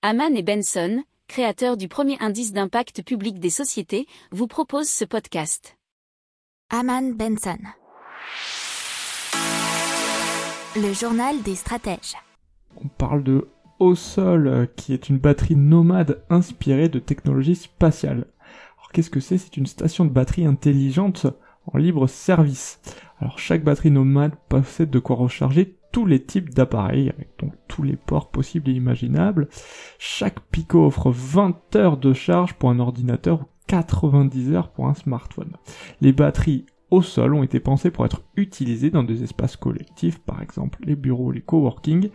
Haman et Benson, créateurs du premier indice d'impact public des sociétés, vous proposent ce podcast. Haman Benson. Le journal des stratèges. On parle de Au-Sol, qui est une batterie nomade inspirée de technologies spatiales. Alors qu'est-ce que c'est? C'est une station de batterie intelligente en libre service. Alors chaque batterie nomade possède de quoi recharger tous les types d'appareils, avec donc tous les ports possibles et imaginables. Chaque Pico offre 20 heures de charge pour un ordinateur ou 90 heures pour un smartphone. Les batteries au sol ont été pensées pour être utilisées dans des espaces collectifs, par exemple les bureaux, les coworking,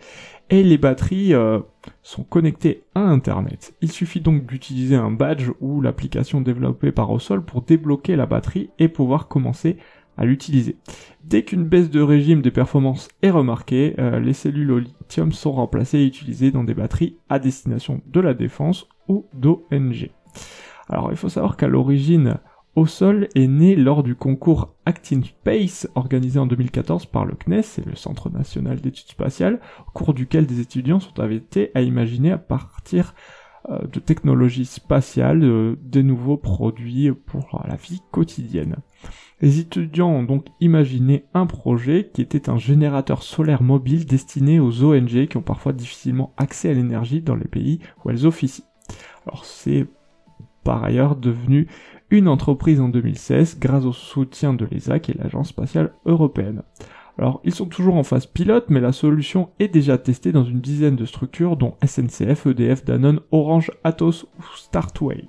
et les batteries euh, sont connectées à Internet. Il suffit donc d'utiliser un badge ou l'application développée par au sol pour débloquer la batterie et pouvoir commencer à l'utiliser. Dès qu'une baisse de régime des performances est remarquée, euh, les cellules au lithium sont remplacées et utilisées dans des batteries à destination de la défense ou d'ONG. Alors il faut savoir qu'à l'origine, au sol est né lors du concours Actin Space organisé en 2014 par le CNES et le Centre National d'Études Spatiales, au cours duquel des étudiants sont invités à imaginer à partir euh, de technologies spatiales euh, des nouveaux produits pour la vie quotidienne. Les étudiants ont donc imaginé un projet qui était un générateur solaire mobile destiné aux ONG qui ont parfois difficilement accès à l'énergie dans les pays où elles officient. Alors c'est par ailleurs devenu une entreprise en 2016 grâce au soutien de l'ESA est l'agence spatiale européenne. Alors, ils sont toujours en phase pilote, mais la solution est déjà testée dans une dizaine de structures, dont SNCF, EDF, Danone, Orange, Atos ou Startway.